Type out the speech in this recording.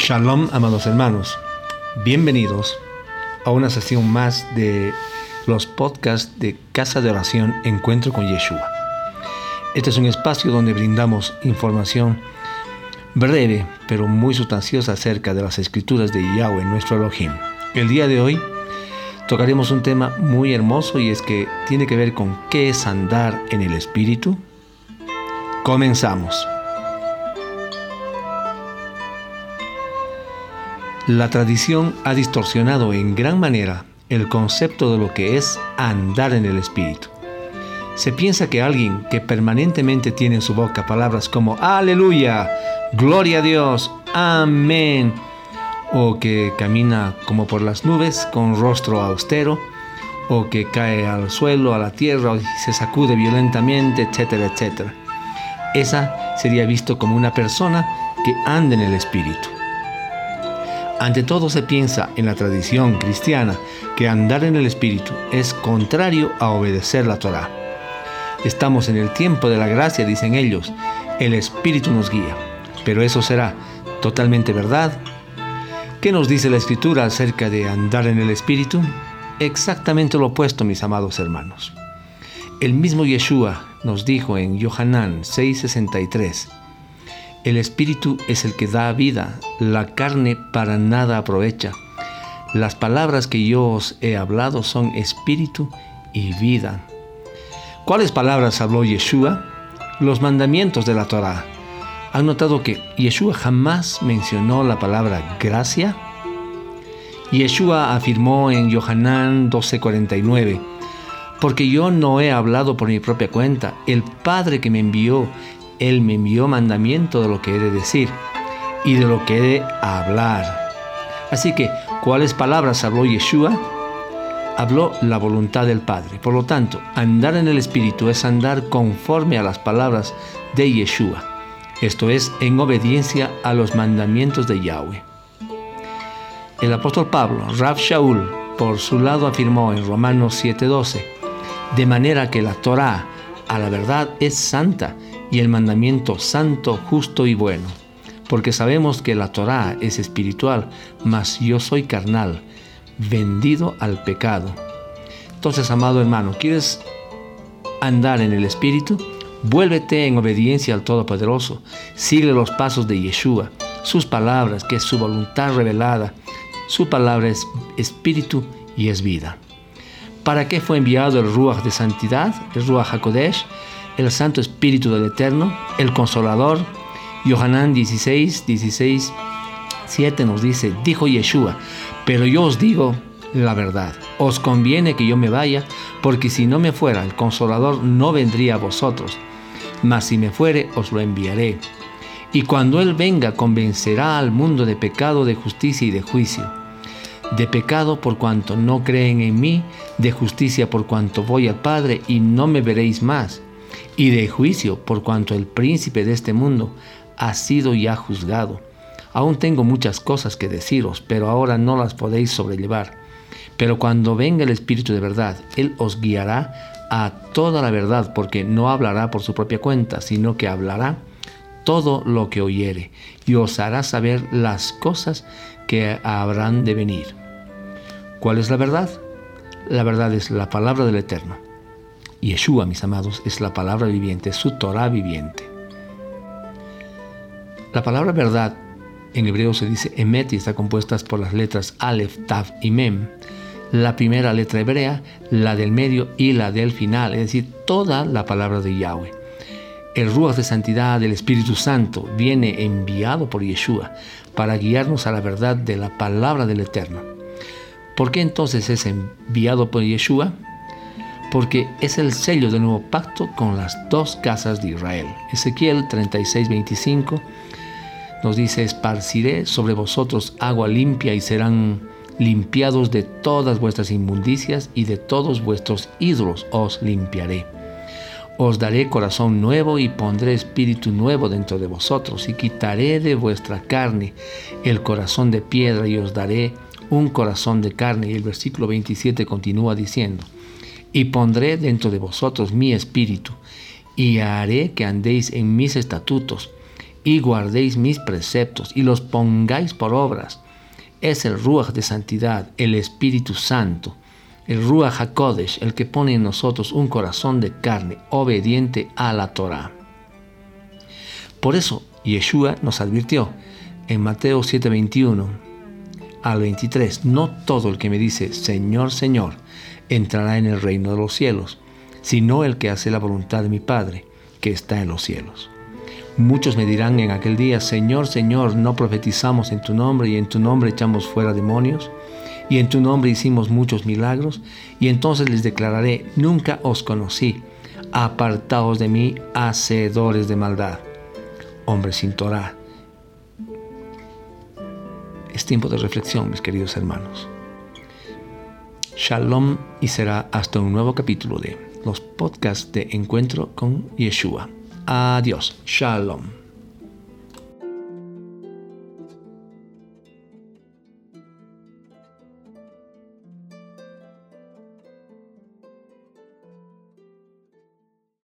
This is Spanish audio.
Shalom, amados hermanos. Bienvenidos a una sesión más de los podcasts de Casa de Oración Encuentro con Yeshua. Este es un espacio donde brindamos información breve pero muy sustanciosa acerca de las escrituras de Yahweh, nuestro Elohim. El día de hoy tocaremos un tema muy hermoso y es que tiene que ver con qué es andar en el Espíritu. Comenzamos. La tradición ha distorsionado en gran manera el concepto de lo que es andar en el Espíritu. Se piensa que alguien que permanentemente tiene en su boca palabras como aleluya, gloria a Dios, amén, o que camina como por las nubes con rostro austero, o que cae al suelo, a la tierra, y se sacude violentamente, etcétera, etcétera. Esa sería visto como una persona que anda en el Espíritu. Ante todo se piensa en la tradición cristiana que andar en el Espíritu es contrario a obedecer la Torah. Estamos en el tiempo de la gracia, dicen ellos. El Espíritu nos guía. Pero eso será totalmente verdad. ¿Qué nos dice la Escritura acerca de andar en el Espíritu? Exactamente lo opuesto, mis amados hermanos. El mismo Yeshua nos dijo en Yohanan 6:63, el espíritu es el que da vida, la carne para nada aprovecha. Las palabras que yo os he hablado son espíritu y vida. ¿Cuáles palabras habló Yeshua? Los mandamientos de la Torah. ¿Han notado que Yeshua jamás mencionó la palabra gracia? Yeshua afirmó en Yohanan 12:49, porque yo no he hablado por mi propia cuenta, el Padre que me envió él me envió mandamiento de lo que he de decir y de lo que he de hablar. Así que, ¿cuáles palabras habló Yeshua? Habló la voluntad del Padre. Por lo tanto, andar en el Espíritu es andar conforme a las palabras de Yeshua. Esto es, en obediencia a los mandamientos de Yahweh. El apóstol Pablo, Rab Shaul, por su lado afirmó en Romanos 7:12, de manera que la Torah, a la verdad, es santa y el mandamiento santo, justo y bueno. Porque sabemos que la Torá es espiritual, mas yo soy carnal, vendido al pecado. Entonces, amado hermano, ¿quieres andar en el Espíritu? Vuélvete en obediencia al Todopoderoso. Sigue los pasos de Yeshua, sus palabras, que es su voluntad revelada. Su palabra es espíritu y es vida. ¿Para qué fue enviado el Ruach de santidad, el Ruach HaKodesh? El Santo Espíritu del Eterno, el Consolador. Yohanan 16, 16, 7 nos dice, dijo Yeshua, pero yo os digo la verdad, os conviene que yo me vaya, porque si no me fuera, el Consolador no vendría a vosotros, mas si me fuere, os lo enviaré. Y cuando Él venga, convencerá al mundo de pecado, de justicia y de juicio. De pecado por cuanto no creen en mí, de justicia por cuanto voy al Padre y no me veréis más y de juicio por cuanto el príncipe de este mundo ha sido ya juzgado. Aún tengo muchas cosas que deciros, pero ahora no las podéis sobrellevar. Pero cuando venga el Espíritu de verdad, Él os guiará a toda la verdad, porque no hablará por su propia cuenta, sino que hablará todo lo que oyere, y os hará saber las cosas que habrán de venir. ¿Cuál es la verdad? La verdad es la palabra del Eterno Yeshua, mis amados, es la palabra viviente, su Torah viviente. La palabra verdad en hebreo se dice emet y está compuesta por las letras Aleph, Tav y Mem. La primera letra hebrea, la del medio y la del final, es decir, toda la palabra de Yahweh. El Ruach de santidad del Espíritu Santo viene enviado por Yeshua para guiarnos a la verdad de la palabra del Eterno. ¿Por qué entonces es enviado por Yeshua? Porque es el sello del nuevo pacto con las dos casas de Israel. Ezequiel 36:25 nos dice, esparciré sobre vosotros agua limpia y serán limpiados de todas vuestras inmundicias y de todos vuestros ídolos os limpiaré. Os daré corazón nuevo y pondré espíritu nuevo dentro de vosotros y quitaré de vuestra carne el corazón de piedra y os daré un corazón de carne. Y el versículo 27 continúa diciendo, y pondré dentro de vosotros mi espíritu, y haré que andéis en mis estatutos, y guardéis mis preceptos y los pongáis por obras. Es el Ruach de santidad, el Espíritu Santo, el Ruach HaKodesh, el que pone en nosotros un corazón de carne obediente a la Torah. Por eso, Yeshua nos advirtió en Mateo 7:21 al 23, no todo el que me dice, Señor, Señor, entrará en el reino de los cielos, sino el que hace la voluntad de mi Padre, que está en los cielos. Muchos me dirán en aquel día, Señor, Señor, ¿no profetizamos en tu nombre y en tu nombre echamos fuera demonios? Y en tu nombre hicimos muchos milagros. Y entonces les declararé, nunca os conocí, apartaos de mí, hacedores de maldad. Hombres sin Torah. Es tiempo de reflexión, mis queridos hermanos. Shalom y será hasta un nuevo capítulo de los podcasts de Encuentro con Yeshua. Adiós. Shalom.